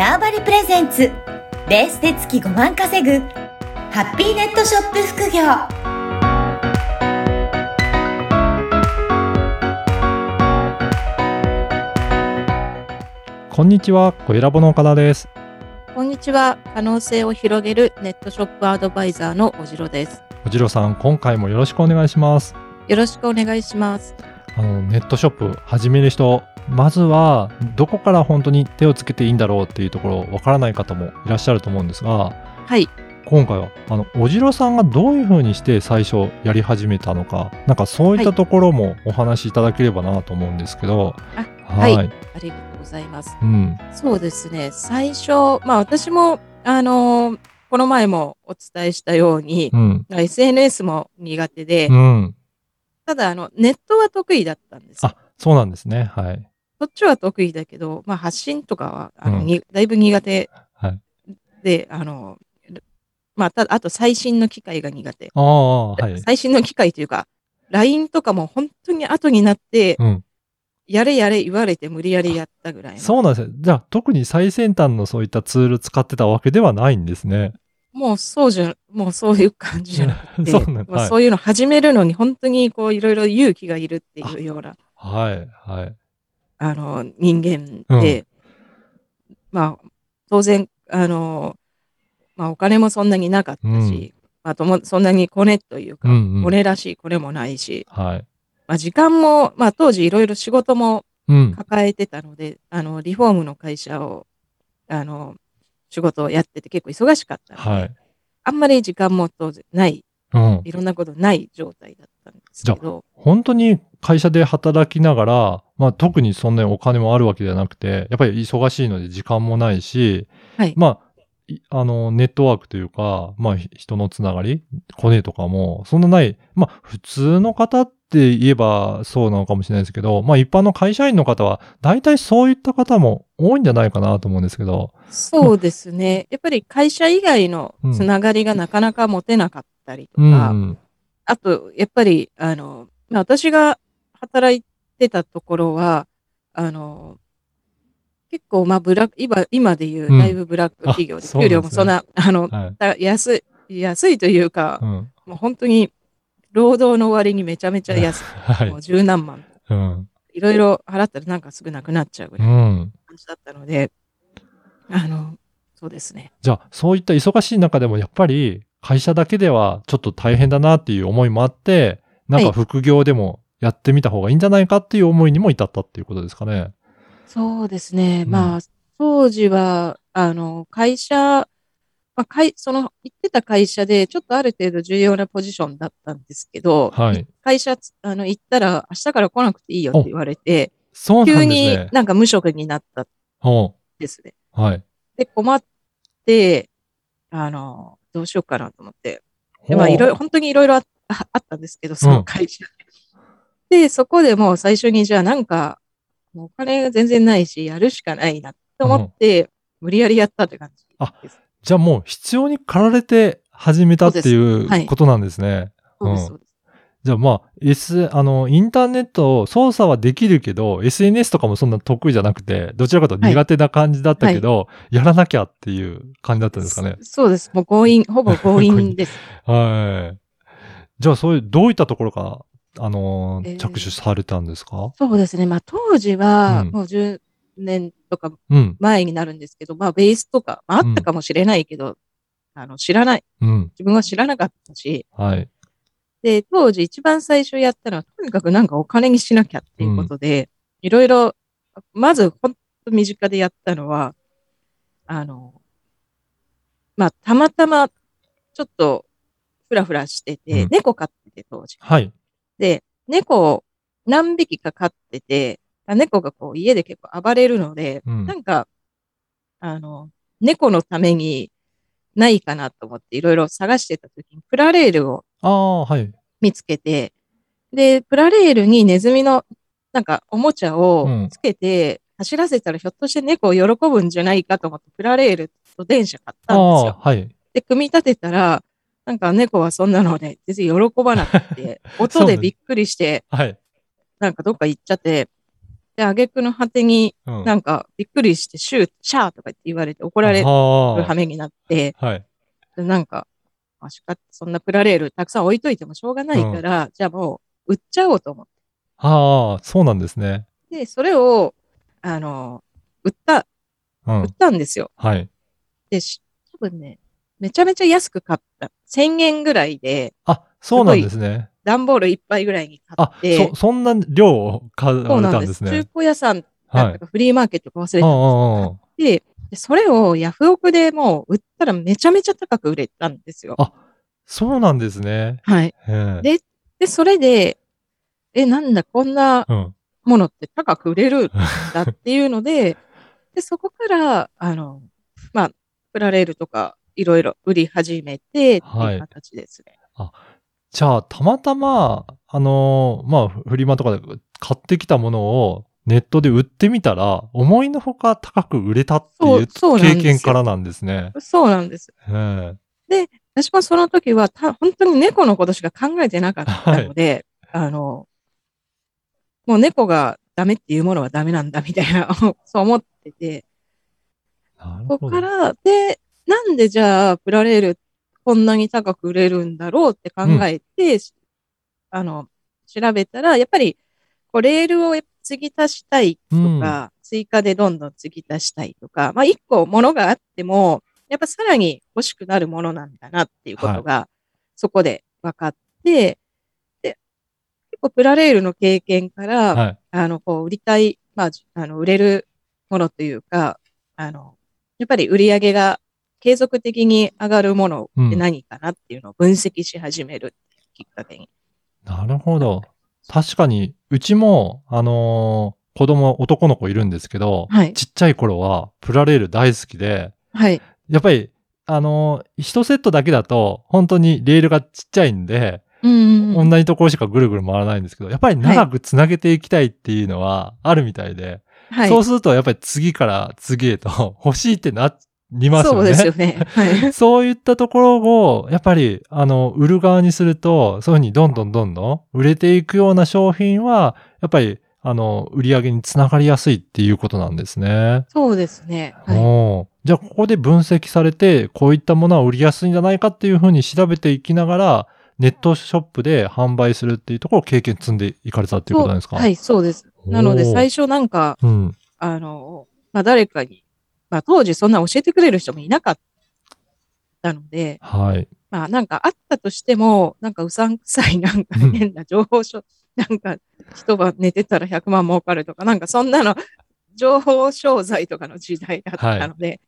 ターバリプレゼンツベースで月5万稼ぐハッピーネットショップ副業こんにちは、小ラボの岡田です。こんにちは。可能性を広げるネットショップアドバイザーのおじろです。おじろさん、今回もよろしくお願いします。よろしくお願いします。あの、ネットショップ始める人、まずは、どこから本当に手をつけていいんだろうっていうところ、わからない方もいらっしゃると思うんですが、はい。今回は、あの、おじろさんがどういうふうにして最初やり始めたのか、なんかそういったところもお話しいただければなと思うんですけど、あはい。はいありがとうございます。うん。そうですね。最初、まあ私も、あのーこの前もお伝えしたようにう、ん。SNS も苦手で、うん。ただあの、ネットは得意だったんですよ。あ、そうなんですね。はい。そっちは得意だけど、まあ発信とかは、あの、うんにだいぶ苦手はい。で、あの、まあ、ただ、あと最新の機械が苦手。ああ、はい。最新の機械というか、LINE とかも本当に後になって、うん。やれやれ言われて無理やりやったぐらいの。そうなんですよ。じゃあ、特に最先端のそういったツール使ってたわけではないんですね。もうそうじゃ、もうそういう感じじゃなくて、そうまあそういうの始めるのに本当にこういろいろ勇気がいるっていうような、はい、はい。あの、人間で、まあ、当然、あの、まあお金もそんなになかったし、まあとも、そんなにコネというか、うんうんコネらしいコネもないし、はい。まあ時間も、まあ当時いろいろ仕事もうん。抱えてたので、あの、リフォームの会社を、あの、仕事をやってて結構忙しかったので、はい。あんまり時間も当然ない、うん。いろんなことない状態だったんですけど、本当に会社で働きながら、まあ特にそんなにお金もあるわけではなくて、やっぱり忙しいので時間もないし、はい。まあ、いあの、ネットワークというか、まあ、ひ人のつながり、コネとかも、そんなない、まあ、普通の方って言えばそうなのかもしれないですけど、まあ、一般の会社員の方は、大体そういった方も多いんじゃないかなと思うんですけど、そうですね。やっぱり会社以外のつながりがなかなか持てなかったりとうん、うか、ん。あと、やっぱり、あの、まあ私が働いてたところは、あの、結構、まあ、ブラック、今、今で言う、うんだいぶブラック企業で、うなん給料もそんな、あの、はい。た安い、安いというか、うん。もう本当に、労働の割にめちゃめちゃ安い。はいもう。十何万。うん。いろいろ払ったらなんかすぐなくなっちゃうぐうらい。感じだったので、あの、そうですね。じゃあ、そういった忙しい中でも、やっぱり、会社だけではちょっと大変だなっていう思いもあって、なんかはい副業でもやってみた方がいいんじゃないかっていう思いにも至ったっていうことですかね。そうですね。うんまあ、当時は、あの、会社、まあ、会、その、行ってた会社で、ちょっとある程度重要なポジションだったんですけど、はい。会社つ、あの、行ったら、明日から来なくていいよって言われて、そうなんです急にね。なんか無職になったんほですね。う。はい。で、困って、あの、どうしようかなと思って、でまあ、いろいろ、本当にいろいろあああったんですけど、その会社で。で、そこでもう最初に、じゃあなんか、お金が全然ないし、やるしかないなと思って、無理やりやったって感じです。じゃあもう必要に駆られて始めたっていそうことなんですね。そうです、うんそうです。じゃあまあ、S、あの、インターネットを操作はできるけど、SNS とかもそんな得意じゃなくて、どちらかと苦手な感じだったけど、やらなきゃっていう感じだったんですかね。そそうです。もう強引、ほぼ強引です。はい。じゃあそういう、どういったところから、あのーえー着手されたんですか？そうですね。まあ当時は、うんもう10年とかうん。前になるんですけど、まあベースとか、まああったかもしれないけど、あの、知らない。うん。自分は知らなかったし、はい。で、当時一番最初やったのは、とにかくなんかお金にしなきゃっていうことで、いろいろ、まずほんと身近でやったのは、あの、まあ、たまたま、ちょっと、ふらふらしてて、うん猫飼ってて、当時。はい。で、猫を何匹か飼ってて、あ猫がこう家で結構暴れるので、うんなんか、あの、猫のためにないかなと思っていろいろ探してた時に、プラレールを。見つけて、で、プラレールにネズミのなんかおもちゃをつけて、走らせたらひょっとして猫を喜ぶんじゃないかと思って、プラレールと電車買ったんですよ。はい。で、組み立てたら、なんか猫はそんなのね、全然喜ばなくて、音でびっくりして、はい。なんかどっか行っちゃって、で、挙句の果てにうん。なんかびっくりして、シュー、シャーとか言って言われて怒られるは羽目になって、あ。はい。でなんか、まあ、しかそんなプラレールたくさん置いといてもしょうがないから、じゃあもう売っちゃおうと思っああ、そうなんですね。て、それを、あの、売った、うん売っ。たんですよ。はい。で、し多分ね、めちゃめちゃ安く買った。1000円ぐらいで、あ、そうなんですね。段ボール1杯ぐらいに買あっ、て、そ、そんな量を買われそうなんで。たんですすね。中古屋さんだはいった。かフリーマーケットか忘れたんです。で、でそれをヤフオクでもう売ったらめちゃめちゃ高く売れたんですよ。あそうなんですね。はい。ええでで、それで、え、なんだ、こんなうん。ものって高く売れるんだっていうので、で、そこから、あの、まあ、プラレールとかいろいろ売り始めてっていうはい形ですね。じゃあ、たまたま、あのーまあ、フリマとかで買ってきたものをネットで売ってみたら、思いのほか高く売れたっていう経験からなんですね。そうなんです。え私もその時はた、本当に猫のことしか考えてなかったので、あの、もう猫がダメっていうものはダメなんだみたいな、そう思ってて、こ。こから、で、なんでじゃあ、プラレールこんなに高く売れるんだろうって考えて、あの、調べたら、やっぱり、こう、レールを継ぎ足したいとか、追加でどんどん継ぎ足したいとか、まあ、一個ものがあっても、やっぱさらに欲しくなるものなんだなっていうことが、そこで分かって、で、結構プラレールの経験から、はい。あの、こう、売りたい、まあ、じあの、売れるものというか、あの、やっぱり売り上げが継続的に上がるものって何かなっていうのを分析し始めるきっかけに。なるほど。確かに、うちも、あのー子供、男の子いるんですけど、はいちっちゃい頃は、プラレール大好きで、はい。やっぱり、あのー一セットだけだと、本当にレールがちっちゃいんで、うんうん。同じところしかぐるぐる回らないんですけど、やっぱり長くつなげていきたいっていうのはあるみたいで、はい。そうするとやっぱり次から次へと欲しいってなりますよね。そうですよね。はい。そういったところを、やっぱり、あの、売る側にすると、そういうふうにどんどんどんどん売れていくような商品は、やっぱり、あの、売り上げにつながりやすいっていうことなんですね。そうですね。はい。おーじゃあ、ここで分析されて、こういったものは売りやすいんじゃないかっていうふうに調べていきながら、ネットショップで販売するっていうところを経験積んでいかれたっていうことなんですか？はい、そうです。なので、最初なんか、うん。あの、まあ、誰かに、まあ、当時そんな教えてくれる人もいなかったので、はい。まあなんかあったとしても、なんかうさんくさいなんかうん変な情報書、なんか人が寝てたら100万儲かるとか、なんかそんなの、情報商材とかの時代だったので、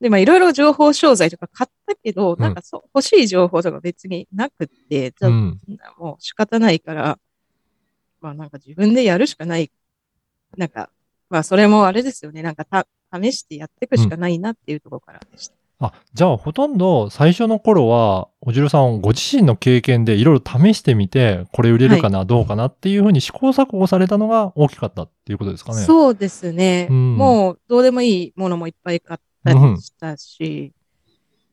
で、まあいろいろ情報商材とか買ったけど、うんなんかそう、欲しい情報とか別になくって、うん。もう仕方ないから、まあなんか自分でやるしかない。なんか、まあそれもあれですよね。なんかた試してやっていくしかないなっていうところからでした。あ、じゃあほとんど最初の頃は、おじろさんご自身の経験でいろいろ試してみて、これ売れるかな、どうかなっていうふうに試行錯誤されたのが大きかったっていうことですかね。そうですね。うんもうどうでもいいものもいっぱい買ったりしたし、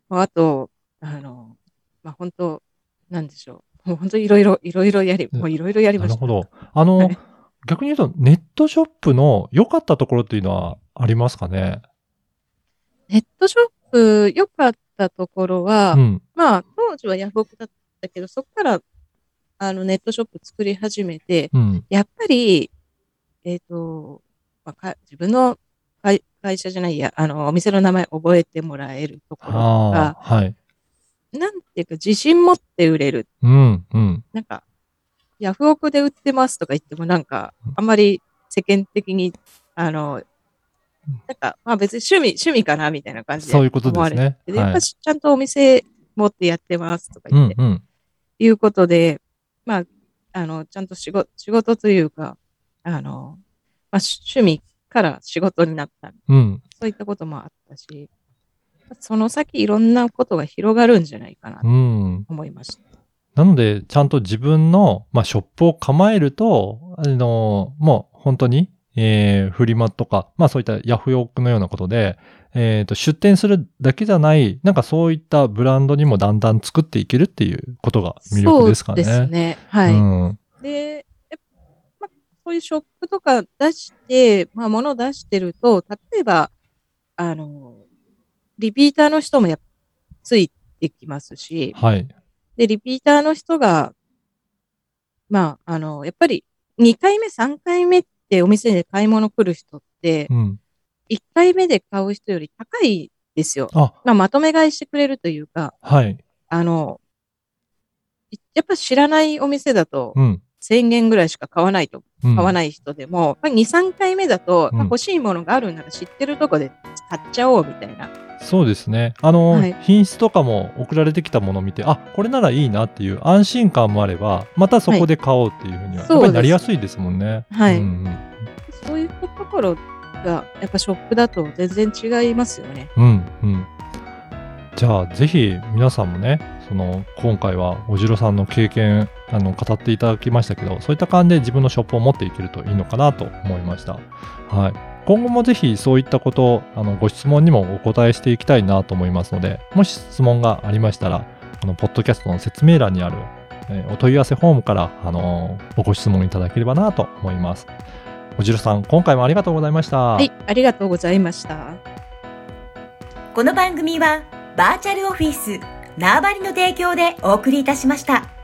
まああと、あの、まあ本当、なんでしょう。もう本当いろいろ、いろいろやり、うんもういろいろやりました。なるほど。あの、はい逆に言うと、ネットショップの良かったところっていうのはありますかね？ネットショップ良かったところは、うん。まあ当時はヤフオクだったけど、そこからあのネットショップ作り始めて、うん。やっぱり、えっ、と、まあか、自分の会会社じゃないや、あの、お店の名前覚えてもらえるところとあか、あ、はい。なんていうか自信持って売れる。うん、うん。なんか、ヤフオクで売ってますとか言ってもなんか、あんまり世間的に、あの、なんか、まあ別に趣味、趣味かなみたいな感じでそういうことですね。て。でやっはい。ぱちゃんとお店持ってやってますとか言って、、うんうん。いうことで、まあ、あの、ちゃんと仕事、仕事というか、あの、まあ、趣味から仕事になった。うん。そういったこともあったし、その先いろんなことが広がるんじゃないかなとうん。思いました。なので、ちゃんと自分の、まあ、ショップを構えると、あの、もう本当に、えー、フリマとか、まあそういったヤフオクのようなことで、えっ、と、出店するだけじゃない、なんかそういったブランドにもだんだん作っていけるっていうことが魅力ですかね。そうですね。はい。うん。で、えま、そういうショップとか出して、まあ、物出してると、例えば、あの、リピーターの人もやっぱついてきますし、はい。で、リピーターの人が、まあ、あの、やっぱり2回目、3回目ってお店で買い物来る人ってう、ん。1回目で買う人より高いですよ。あ、まあ、まとめ買いしてくれるというか、はい。あの、やっぱ知らないお店だとうん。1000円ぐらいしか買わないと、うん、買わない人でも、やっぱり2、3回目だと、欲しいものがあるなら知ってるとこで買っちゃおうみたいな。そうですね。あの、はい品質とかも送られてきたものを見て、あ、これならいいなっていう安心感もあれば、またそこで買おうっていうふうには、やっぱりなりやすいですもんね。はいうんうんそういうところが、やっぱショップだと全然違いますよね。うんうん。じゃあ、ぜひ皆さんもね、その、今回はおじろさんの経験、あの、語っていただきましたけど、そういった感じで自分のショップを持っていけるといいのかなと思いました。はい。今後もぜひそういったことを、あの、ご質問にもお答えしていきたいなと思いますので、もし質問がありましたら、あの、ポッドキャストの説明欄にある、えーお問い合わせフォームから、あのーご質問いただければなと思います。おじろさん、今回もありがとうございました。はい、ありがとうございました。この番組はバーチャルオフィス縄張りの提供でお送りいたしました。